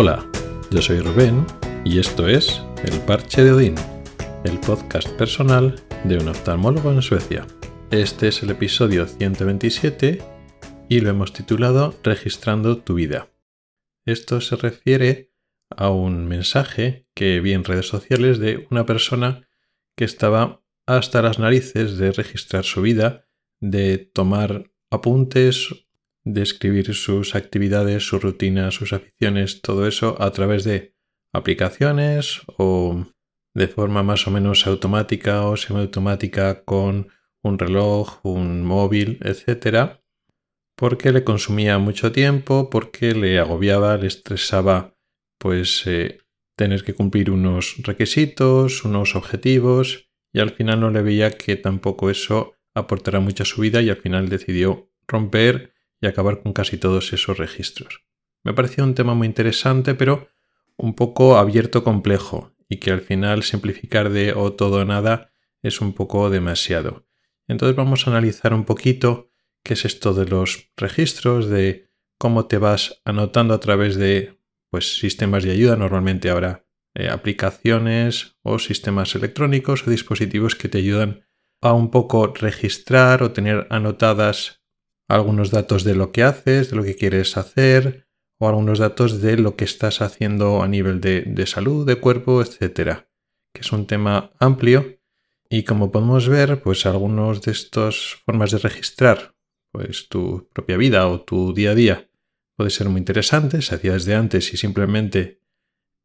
Hola, yo soy Rubén y esto es El Parche de Odín, el podcast personal de un oftalmólogo en Suecia. Este es el episodio 127 y lo hemos titulado Registrando tu vida. Esto se refiere a un mensaje que vi en redes sociales de una persona que estaba hasta las narices de registrar su vida, de tomar apuntes, de escribir sus actividades, su rutina, sus aficiones, todo eso a través de aplicaciones o de forma más o menos automática o semiautomática con un reloj, un móvil, etcétera, porque le consumía mucho tiempo, porque le agobiaba, le estresaba pues eh, tener que cumplir unos requisitos, unos objetivos y al final no le veía que tampoco eso aportará mucho a su vida y al final decidió romper y acabar con casi todos esos registros. Me pareció un tema muy interesante, pero un poco abierto complejo y que al final simplificar de o todo o nada es un poco demasiado. Entonces vamos a analizar un poquito qué es esto de los registros, de cómo te vas anotando a través de pues, sistemas de ayuda. Normalmente habrá eh, aplicaciones o sistemas electrónicos o dispositivos que te ayudan a un poco registrar o tener anotadas algunos datos de lo que haces, de lo que quieres hacer o algunos datos de lo que estás haciendo a nivel de, salud, de cuerpo, etcétera, que es un tema amplio. Y como podemos ver, pues algunos de estas formas de registrar pues tu propia vida o tu día a día puede ser muy interesante, se hacía desde antes y simplemente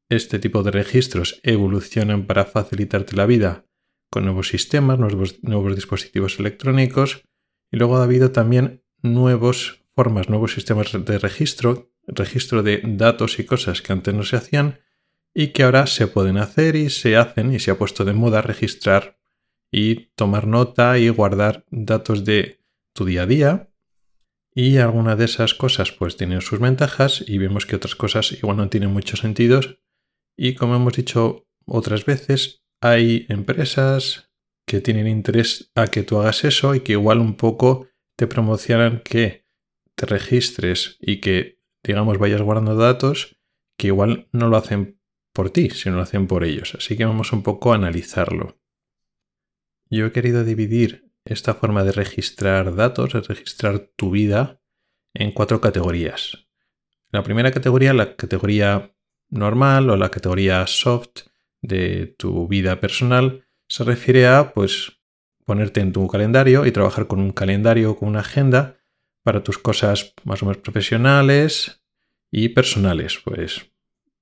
este tipo de registros evolucionan para facilitarte la vida con nuevos sistemas, nuevos dispositivos electrónicos. Y luego ha habido también nuevas formas, nuevos sistemas de registro, registro de datos y cosas que antes no se hacían y que ahora se pueden hacer y se hacen y se ha puesto de moda registrar y tomar nota y guardar datos de tu día a día. Y algunas de esas cosas pues tienen sus ventajas y vemos que otras cosas igual no tienen muchos sentidos y como hemos dicho otras veces, hay empresas que tienen interés a que tú hagas eso y que igual un poco promocionan que te registres y que, digamos, vayas guardando datos que igual no lo hacen por ti, sino lo hacen por ellos. Así que vamos un poco a analizarlo. Yo he querido dividir esta forma de registrar datos, de registrar tu vida, en cuatro categorías. La primera categoría, la categoría normal o la categoría soft de tu vida personal se refiere a pues ponerte en tu calendario y trabajar con un calendario o con una agenda para tus cosas más o menos profesionales y personales. Pues,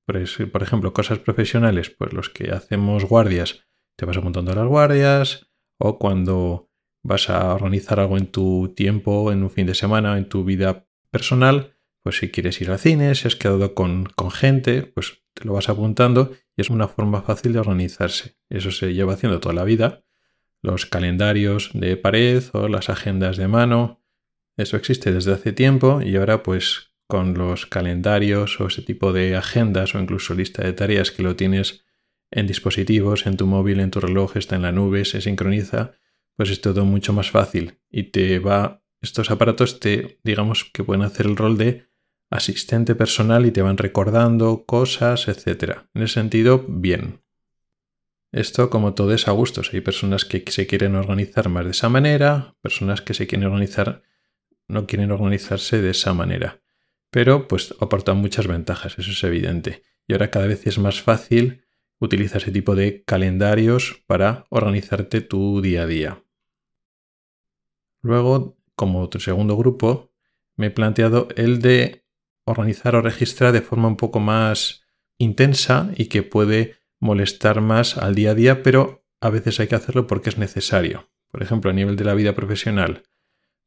pues, por ejemplo, cosas profesionales, pues los que hacemos guardias, te vas apuntando a las guardias o cuando vas a organizar algo en tu tiempo, en un fin de semana, en tu vida personal, pues si quieres ir al cine, si has quedado con, gente, pues te lo vas apuntando y es una forma fácil de organizarse. Eso se lleva haciendo toda la vida. Los calendarios de pared o las agendas de mano, eso existe desde hace tiempo y ahora pues con los calendarios o ese tipo de agendas o incluso lista de tareas que lo tienes en dispositivos, en tu móvil, en tu reloj, está en la nube, se sincroniza, pues es todo mucho más fácil y te va, estos aparatos te, digamos que pueden hacer el rol de asistente personal y te van recordando cosas, etc. En ese sentido, bien. Esto, como todo, es a gustos. Hay personas que se quieren organizar más de esa manera, personas que se quieren organizar, no quieren organizarse de esa manera. Pero, pues, aportan muchas ventajas, eso es evidente. Y ahora cada vez es más fácil utilizar ese tipo de calendarios para organizarte tu día a día. Luego, como otro segundo grupo, me he planteado el de organizar o registrar de forma un poco más intensa y que puede molestar más al día a día, pero a veces hay que hacerlo porque es necesario. Por ejemplo, a nivel de la vida profesional,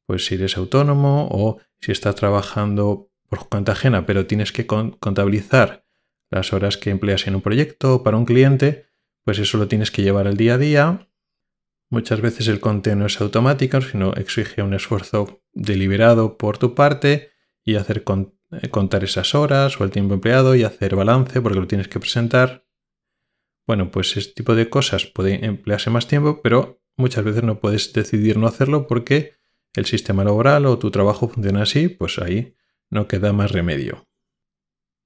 pues si eres autónomo o si estás trabajando por cuenta ajena, pero tienes que contabilizar las horas que empleas en un proyecto o para un cliente, pues eso lo tienes que llevar al día a día. Muchas veces el conteo no es automático, sino exige un esfuerzo deliberado por tu parte y hacer eh, contar esas horas o el tiempo empleado y hacer balance porque lo tienes que presentar. Bueno, pues ese tipo de cosas puede emplearse más tiempo, pero muchas veces no puedes decidir no hacerlo porque el sistema laboral o tu trabajo funciona así, pues ahí no queda más remedio.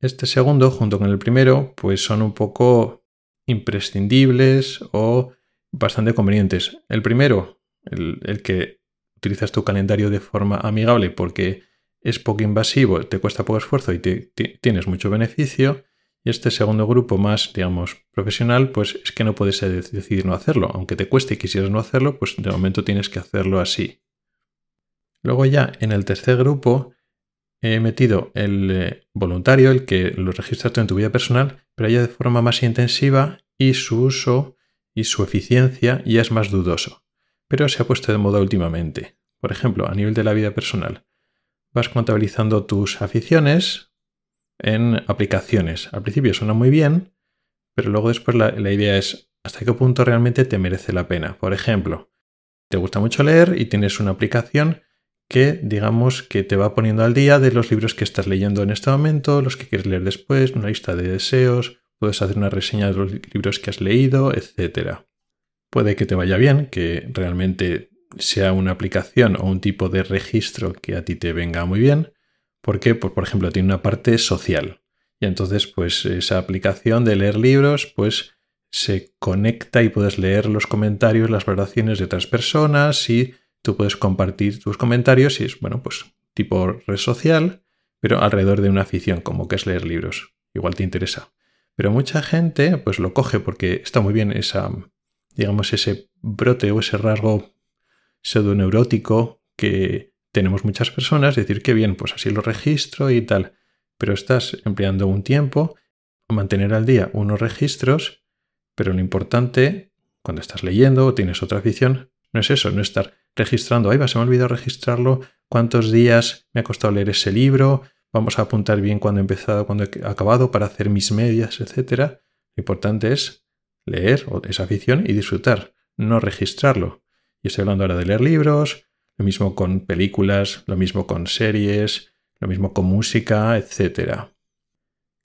Este segundo, junto con el primero, pues son un poco imprescindibles o bastante convenientes. El primero, el, que utilizas tu calendario de forma amigable porque es poco invasivo, te cuesta poco esfuerzo y tienes mucho beneficio. Este segundo grupo más, digamos, profesional, pues es que no puedes decidir no hacerlo. Aunque te cueste y quisieras no hacerlo, pues de momento tienes que hacerlo así. Luego ya en el tercer grupo he metido el eh, voluntario, el que lo registras en tu vida personal, pero ya de forma más intensiva y su uso y su eficiencia ya es más dudoso. Pero se ha puesto de moda últimamente. Por ejemplo, a nivel de la vida personal, vas contabilizando tus aficiones en aplicaciones. Al principio suena muy bien, pero luego después la, idea es hasta qué punto realmente te merece la pena. Por ejemplo, te gusta mucho leer y tienes una aplicación que digamos que te va poniendo al día de los libros que estás leyendo en este momento, los que quieres leer después, una lista de deseos, puedes hacer una reseña de los libros que has leído, etc. Puede que te vaya bien, que realmente sea una aplicación o un tipo de registro que a ti te venga muy bien, porque, pues, por ejemplo, tiene una parte social. Y entonces, pues esa aplicación de leer libros, pues se conecta y puedes leer los comentarios, las valoraciones de otras personas y Tú puedes compartir tus comentarios y es, bueno, pues tipo red social, pero alrededor de una afición, como que es leer libros. Igual te interesa. Pero mucha gente pues lo coge porque está muy bien esa, digamos, ese brote o ese rasgo pseudoneurótico que tenemos muchas personas, decir que bien, pues así lo registro y tal. Pero estás empleando un tiempo a mantener al día unos registros, pero lo importante cuando estás leyendo o tienes otra afición no es eso, no estar registrando, ahí va, se me ha olvidado registrarlo, cuántos días me ha costado leer ese libro, vamos a apuntar bien cuándo he empezado, cuándo he acabado para hacer mis medias, etc. Lo importante es leer esa afición y disfrutar, no registrarlo. Y estoy hablando ahora de leer libros, lo mismo con películas, lo mismo con series, lo mismo con música, etc.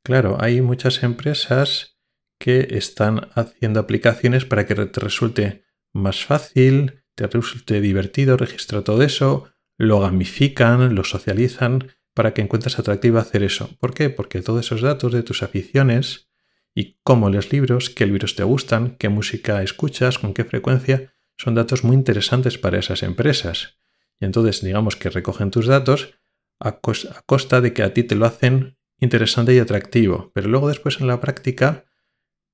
Claro, hay muchas empresas que están haciendo aplicaciones para que te resulte más fácil, te resulte divertido, registra todo eso, lo gamifican, lo socializan para que encuentres atractivo hacer eso. ¿Por qué? Porque todos esos datos de tus aficiones y cómo lees libros, qué libros te gustan, qué música escuchas, con qué frecuencia, son datos muy interesantes para esas empresas. Entonces digamos que recogen tus datos a, costa de que a ti te lo hacen interesante y atractivo. Pero luego después en la práctica,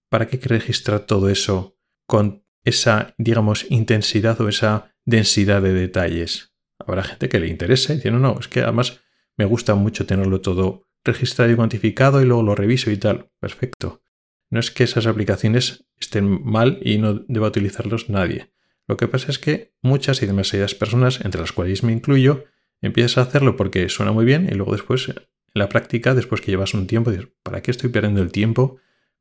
¿para qué registrar todo eso con esa, digamos, intensidad o esa densidad de detalles. Habrá gente que le interese y dice, no, no, es que además me gusta mucho tenerlo todo registrado y cuantificado y luego lo reviso y tal. Perfecto. No es que esas aplicaciones estén mal y no deba utilizarlos nadie. Lo que pasa es que muchas y demasiadas personas, entre las cuales me incluyo, empiezas a hacerlo porque suena muy bien y luego después, en la práctica, después que llevas un tiempo, dices, ¿para qué estoy perdiendo el tiempo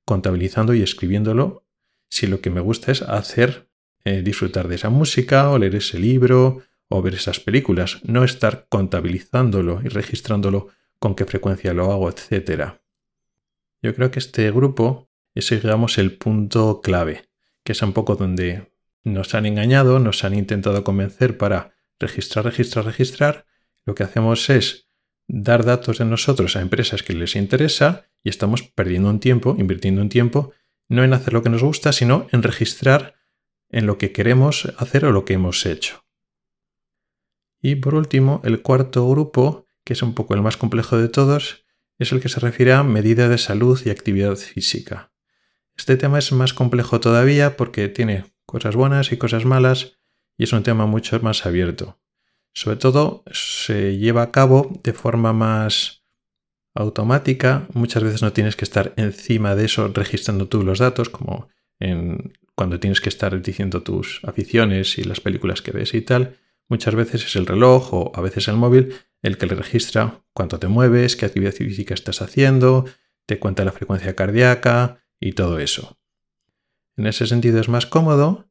contabilizando y escribiéndolo si lo que me gusta es hacer eh, disfrutar de esa música o leer ese libro o ver esas películas, no estar contabilizándolo y registrándolo con qué frecuencia lo hago, etc. Yo creo que este grupo es, digamos, el punto clave, que es un poco donde nos han engañado, nos han intentado convencer para registrar, registrar, registrar. Lo que hacemos es dar datos de nosotros a empresas que les interesa y estamos perdiendo un tiempo, invirtiendo un tiempo no en hacer lo que nos gusta, sino en registrar en lo que queremos hacer o lo que hemos hecho. Y por último, el cuarto grupo, que es un poco el más complejo de todos, es el que se refiere a medida de salud y actividad física. Este tema es más complejo todavía porque tiene cosas buenas y cosas malas y es un tema mucho más abierto. Sobre todo se lleva a cabo de forma más automática, muchas veces no tienes que estar encima de eso registrando tú los datos, como cuando tienes que estar diciendo tus aficiones y las películas que ves y tal. Muchas veces es el reloj o a veces el móvil el que le registra cuánto te mueves, qué actividad física estás haciendo, te cuenta la frecuencia cardíaca y todo eso. En ese sentido es más cómodo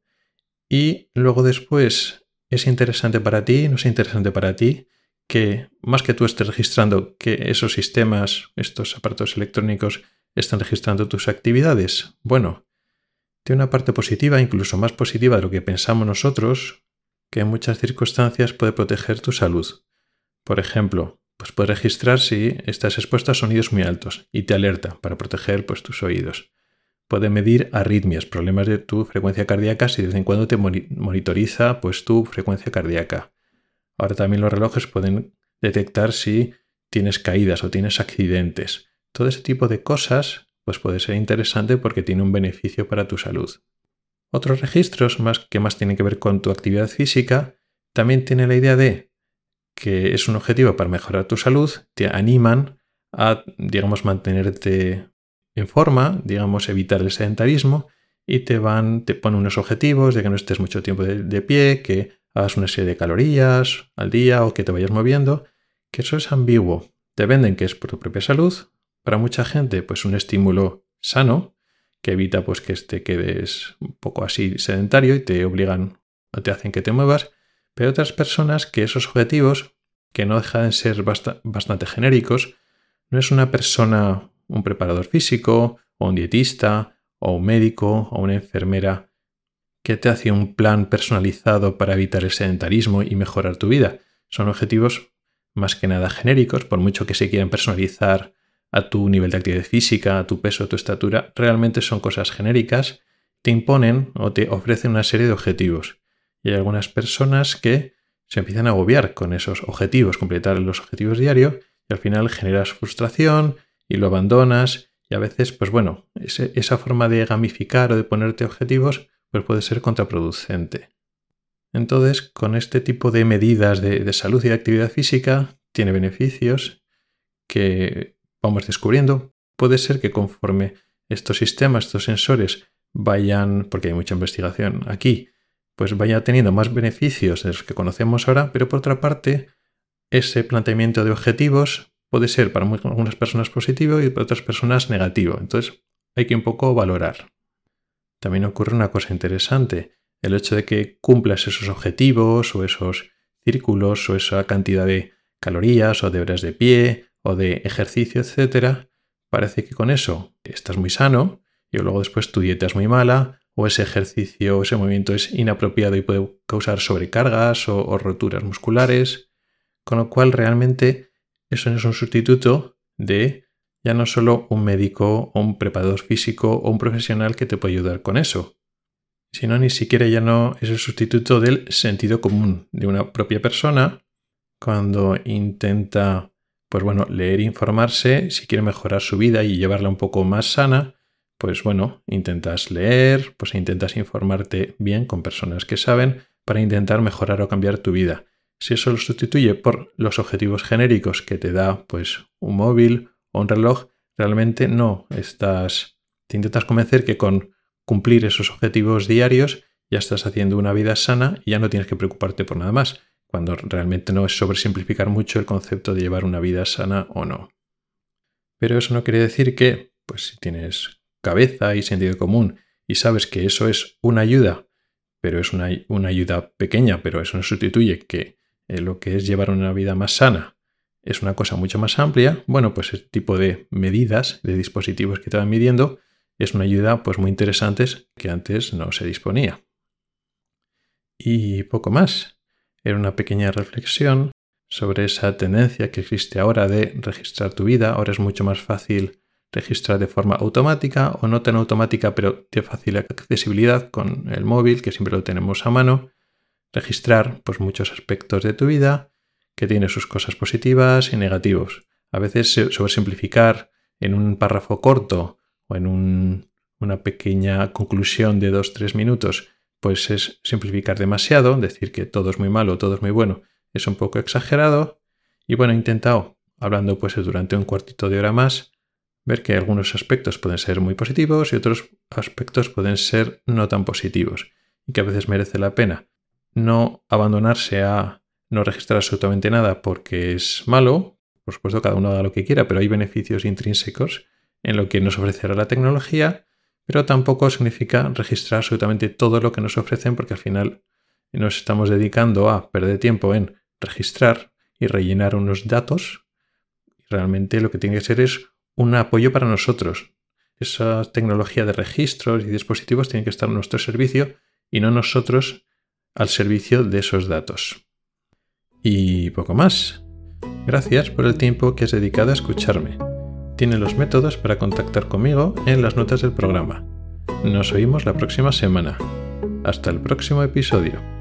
y luego después es interesante para ti, no es interesante para ti, que más que tú estés registrando que esos sistemas, estos aparatos electrónicos, están registrando tus actividades, bueno, tiene una parte positiva, incluso más positiva de lo que pensamos nosotros, que en muchas circunstancias puede proteger tu salud. Por ejemplo, pues puede registrar si estás expuesto a sonidos muy altos y te alerta para proteger pues, tus oídos. Puede medir arritmias, problemas de tu frecuencia cardíaca si de vez en cuando te monitoriza pues, tu frecuencia cardíaca. Ahora también los relojes pueden detectar si tienes caídas o tienes accidentes. Todo ese tipo de cosas pues puede ser interesante porque tiene un beneficio para tu salud. Otros registros más que más tienen que ver con tu actividad física también tienen la idea de que es un objetivo para mejorar tu salud, te animan a, digamos, mantenerte en forma, digamos, evitar el sedentarismo y te van, te ponen unos objetivos de que no estés mucho tiempo de, pie, que hagas una serie de calorías al día o que te vayas moviendo, que eso es ambiguo. Te venden que es por tu propia salud, para mucha gente, pues un estímulo sano que evita pues que te quedes un poco así sedentario y te obligan o te hacen que te muevas, pero otras personas que esos objetivos, que no dejan de ser bastante genéricos, no es una persona, un preparador físico, o un dietista, o un médico, o una enfermera que te hace un plan personalizado para evitar el sedentarismo y mejorar tu vida. Son objetivos más que nada genéricos, por mucho que se quieran personalizar a tu nivel de actividad física, a tu peso, a tu estatura, realmente son cosas genéricas, te imponen o te ofrecen una serie de objetivos. Y hay algunas personas que se empiezan a agobiar con esos objetivos, completar los objetivos diarios, y al final generas frustración y lo abandonas. Y a veces, pues bueno, esa forma de gamificar o de ponerte objetivos, pues puede ser contraproducente. Entonces, con este tipo de medidas de, de salud y de actividad física, tiene beneficios que vamos descubriendo. Puede ser que conforme estos sistemas, estos sensores vayan, porque hay mucha investigación aquí, pues vaya teniendo más beneficios de los que conocemos ahora, pero por otra parte, ese planteamiento de objetivos puede ser para algunas personas positivo y para otras personas negativo. Entonces hay que un poco valorar. También ocurre una cosa interesante, el hecho de que cumplas esos objetivos o esos círculos o esa cantidad de calorías o de horas de pie o de ejercicio, etcétera, parece que con eso estás muy sano y luego después tu dieta es muy mala o ese ejercicio o ese movimiento es inapropiado y puede causar sobrecargas o, o roturas musculares, con lo cual realmente eso no es un sustituto de ya no solo un médico o un preparador físico o un profesional que te puede ayudar con eso, sino ni siquiera ya no es el sustituto del sentido común de una propia persona cuando intenta pues bueno, leer e informarse, si quiere mejorar su vida y llevarla un poco más sana, pues bueno, intentas leer, pues intentas informarte bien con personas que saben para intentar mejorar o cambiar tu vida. Si eso lo sustituye por los objetivos genéricos que te da pues un móvil o un reloj, realmente no estás te intentas convencer que con cumplir esos objetivos diarios ya estás haciendo una vida sana y ya no tienes que preocuparte por nada más cuando realmente no es sobresimplificar mucho el concepto de llevar una vida sana o no. Pero eso no quiere decir que, pues si tienes cabeza y sentido común y sabes que eso es una ayuda, pero es una, ayuda pequeña, pero eso no sustituye que eh, lo que es llevar una vida más sana es una cosa mucho más amplia, bueno, pues este tipo de medidas, de dispositivos que te van midiendo, es una ayuda pues muy interesante que antes no se disponía. Y poco más. Era una pequeña reflexión sobre esa tendencia que existe ahora de registrar tu vida. Ahora es mucho más fácil registrar de forma automática o no tan automática, pero de fácil accesibilidad con el móvil, que siempre lo tenemos a mano. Registrar pues, muchos aspectos de tu vida que tiene sus cosas positivas y negativos. A veces simplificar en un párrafo corto o en una pequeña conclusión de dos tres minutos pues es simplificar demasiado, decir que todo es muy malo, todo es muy bueno, es un poco exagerado. Y bueno, he intentado, hablando pues durante un cuartito de hora más, ver que algunos aspectos pueden ser muy positivos y otros aspectos pueden ser no tan positivos y que a veces merece la pena no abandonarse a no registrar absolutamente nada porque es malo, por supuesto cada uno haga lo que quiera, pero hay beneficios intrínsecos en lo que nos ofrecerá la tecnología pero tampoco significa registrar absolutamente todo lo que nos ofrecen porque al final nos estamos dedicando a perder tiempo en registrar y rellenar unos datos. Realmente lo que tiene que ser es un apoyo para nosotros. Esa tecnología de registros y dispositivos tiene que estar a nuestro servicio y no nosotros al servicio de esos datos. Y poco más. Gracias por el tiempo que has dedicado a escucharme. Tiene los métodos para contactar conmigo en las notas del programa. Nos oímos la próxima semana. Hasta el próximo episodio.